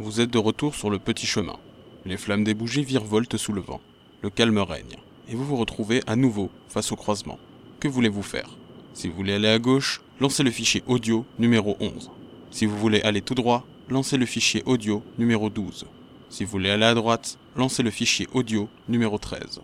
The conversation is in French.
vous êtes de retour sur le petit chemin. Les flammes des bougies virevoltent sous le vent. Le calme règne. Et vous vous retrouvez à nouveau face au croisement. Que voulez-vous faire? Si vous voulez aller à gauche, lancez le fichier audio numéro 11. Si vous voulez aller tout droit, lancez le fichier audio numéro 12. Si vous voulez aller à droite, lancez le fichier audio numéro 13.